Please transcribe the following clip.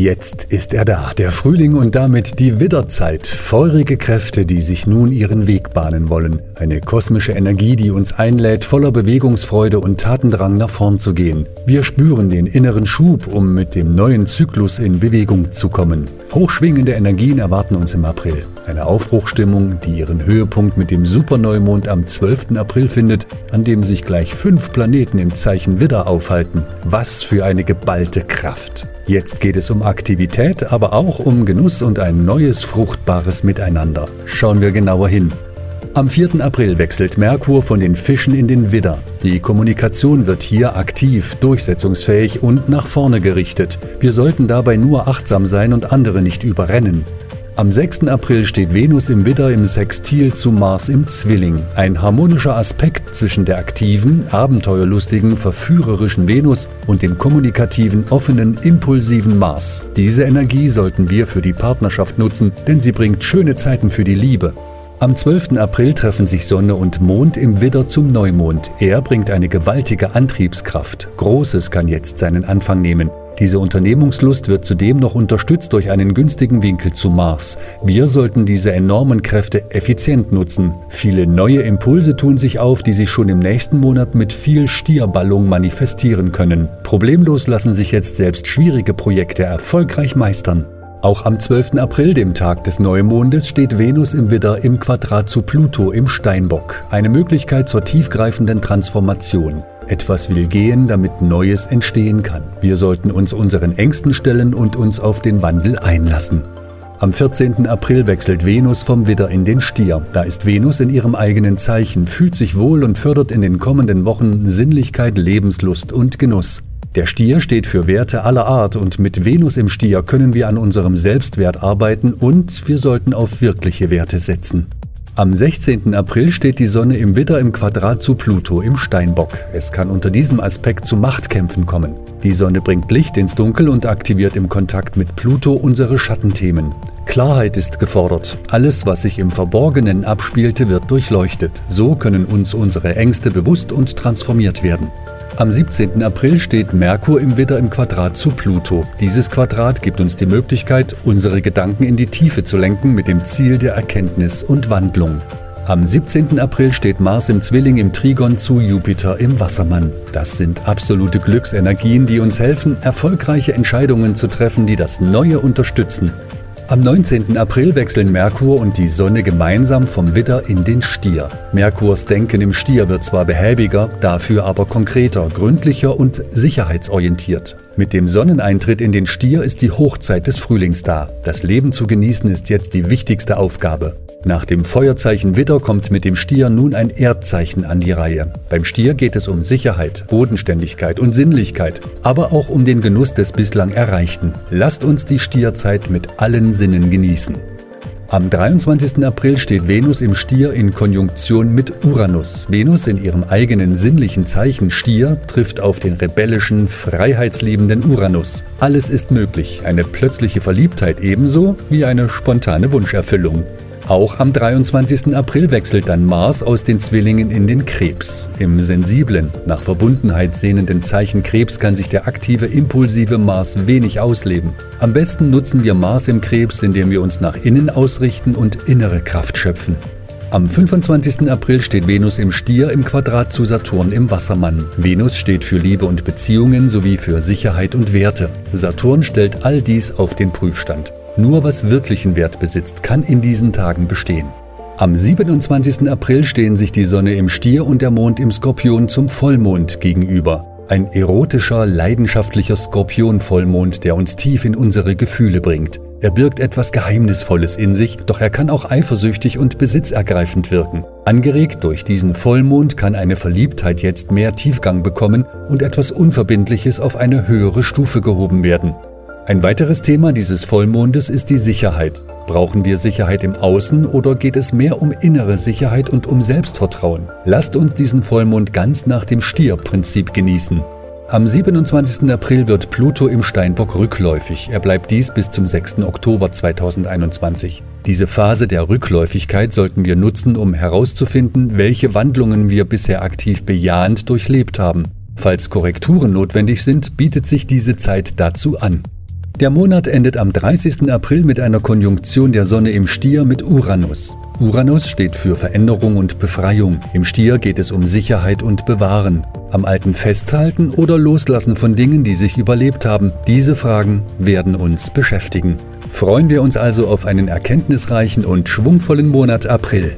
Jetzt ist er da, der Frühling und damit die Widderzeit. Feurige Kräfte, die sich nun ihren Weg bahnen wollen. Eine kosmische Energie, die uns einlädt, voller Bewegungsfreude und Tatendrang nach vorn zu gehen. Wir spüren den inneren Schub, um mit dem neuen Zyklus in Bewegung zu kommen. Hochschwingende Energien erwarten uns im April. Eine Aufbruchstimmung, die ihren Höhepunkt mit dem Superneumond am 12. April findet, an dem sich gleich fünf Planeten im Zeichen Widder aufhalten. Was für eine geballte Kraft. Jetzt geht es um Aktivität, aber auch um Genuss und ein neues fruchtbares Miteinander. Schauen wir genauer hin. Am 4. April wechselt Merkur von den Fischen in den Widder. Die Kommunikation wird hier aktiv, durchsetzungsfähig und nach vorne gerichtet. Wir sollten dabei nur achtsam sein und andere nicht überrennen. Am 6. April steht Venus im Widder im Sextil zu Mars im Zwilling. Ein harmonischer Aspekt zwischen der aktiven, abenteuerlustigen, verführerischen Venus und dem kommunikativen, offenen, impulsiven Mars. Diese Energie sollten wir für die Partnerschaft nutzen, denn sie bringt schöne Zeiten für die Liebe. Am 12. April treffen sich Sonne und Mond im Widder zum Neumond. Er bringt eine gewaltige Antriebskraft. Großes kann jetzt seinen Anfang nehmen. Diese Unternehmungslust wird zudem noch unterstützt durch einen günstigen Winkel zu Mars. Wir sollten diese enormen Kräfte effizient nutzen. Viele neue Impulse tun sich auf, die sich schon im nächsten Monat mit viel Stierballung manifestieren können. Problemlos lassen sich jetzt selbst schwierige Projekte erfolgreich meistern. Auch am 12. April, dem Tag des Neumondes, steht Venus im Widder im Quadrat zu Pluto im Steinbock. Eine Möglichkeit zur tiefgreifenden Transformation. Etwas will gehen, damit Neues entstehen kann. Wir sollten uns unseren Ängsten stellen und uns auf den Wandel einlassen. Am 14. April wechselt Venus vom Widder in den Stier. Da ist Venus in ihrem eigenen Zeichen, fühlt sich wohl und fördert in den kommenden Wochen Sinnlichkeit, Lebenslust und Genuss. Der Stier steht für Werte aller Art und mit Venus im Stier können wir an unserem Selbstwert arbeiten und wir sollten auf wirkliche Werte setzen. Am 16. April steht die Sonne im Widder im Quadrat zu Pluto im Steinbock. Es kann unter diesem Aspekt zu Machtkämpfen kommen. Die Sonne bringt Licht ins Dunkel und aktiviert im Kontakt mit Pluto unsere Schattenthemen. Klarheit ist gefordert. Alles, was sich im Verborgenen abspielte, wird durchleuchtet. So können uns unsere Ängste bewusst und transformiert werden. Am 17. April steht Merkur im Widder im Quadrat zu Pluto. Dieses Quadrat gibt uns die Möglichkeit, unsere Gedanken in die Tiefe zu lenken mit dem Ziel der Erkenntnis und Wandlung. Am 17. April steht Mars im Zwilling im Trigon zu Jupiter im Wassermann. Das sind absolute Glücksenergien, die uns helfen, erfolgreiche Entscheidungen zu treffen, die das Neue unterstützen. Am 19. April wechseln Merkur und die Sonne gemeinsam vom Widder in den Stier. Merkurs Denken im Stier wird zwar behäbiger, dafür aber konkreter, gründlicher und sicherheitsorientiert. Mit dem Sonneneintritt in den Stier ist die Hochzeit des Frühlings da. Das Leben zu genießen ist jetzt die wichtigste Aufgabe. Nach dem Feuerzeichen Widder kommt mit dem Stier nun ein Erdzeichen an die Reihe. Beim Stier geht es um Sicherheit, Bodenständigkeit und Sinnlichkeit, aber auch um den Genuss des bislang Erreichten. Lasst uns die Stierzeit mit allen Sinnen genießen. Am 23. April steht Venus im Stier in Konjunktion mit Uranus. Venus in ihrem eigenen sinnlichen Zeichen Stier trifft auf den rebellischen, freiheitsliebenden Uranus. Alles ist möglich, eine plötzliche Verliebtheit ebenso wie eine spontane Wunscherfüllung. Auch am 23. April wechselt dann Mars aus den Zwillingen in den Krebs. Im sensiblen, nach Verbundenheit sehnenden Zeichen Krebs kann sich der aktive, impulsive Mars wenig ausleben. Am besten nutzen wir Mars im Krebs, indem wir uns nach innen ausrichten und innere Kraft schöpfen. Am 25. April steht Venus im Stier im Quadrat zu Saturn im Wassermann. Venus steht für Liebe und Beziehungen sowie für Sicherheit und Werte. Saturn stellt all dies auf den Prüfstand. Nur was wirklichen Wert besitzt, kann in diesen Tagen bestehen. Am 27. April stehen sich die Sonne im Stier und der Mond im Skorpion zum Vollmond gegenüber. Ein erotischer, leidenschaftlicher Skorpion-Vollmond, der uns tief in unsere Gefühle bringt. Er birgt etwas Geheimnisvolles in sich, doch er kann auch eifersüchtig und besitzergreifend wirken. Angeregt durch diesen Vollmond kann eine Verliebtheit jetzt mehr Tiefgang bekommen und etwas Unverbindliches auf eine höhere Stufe gehoben werden. Ein weiteres Thema dieses Vollmondes ist die Sicherheit. Brauchen wir Sicherheit im Außen oder geht es mehr um innere Sicherheit und um Selbstvertrauen? Lasst uns diesen Vollmond ganz nach dem Stierprinzip genießen. Am 27. April wird Pluto im Steinbock rückläufig. Er bleibt dies bis zum 6. Oktober 2021. Diese Phase der Rückläufigkeit sollten wir nutzen, um herauszufinden, welche Wandlungen wir bisher aktiv bejahend durchlebt haben. Falls Korrekturen notwendig sind, bietet sich diese Zeit dazu an. Der Monat endet am 30. April mit einer Konjunktion der Sonne im Stier mit Uranus. Uranus steht für Veränderung und Befreiung. Im Stier geht es um Sicherheit und Bewahren. Am Alten festhalten oder loslassen von Dingen, die sich überlebt haben. Diese Fragen werden uns beschäftigen. Freuen wir uns also auf einen erkenntnisreichen und schwungvollen Monat April.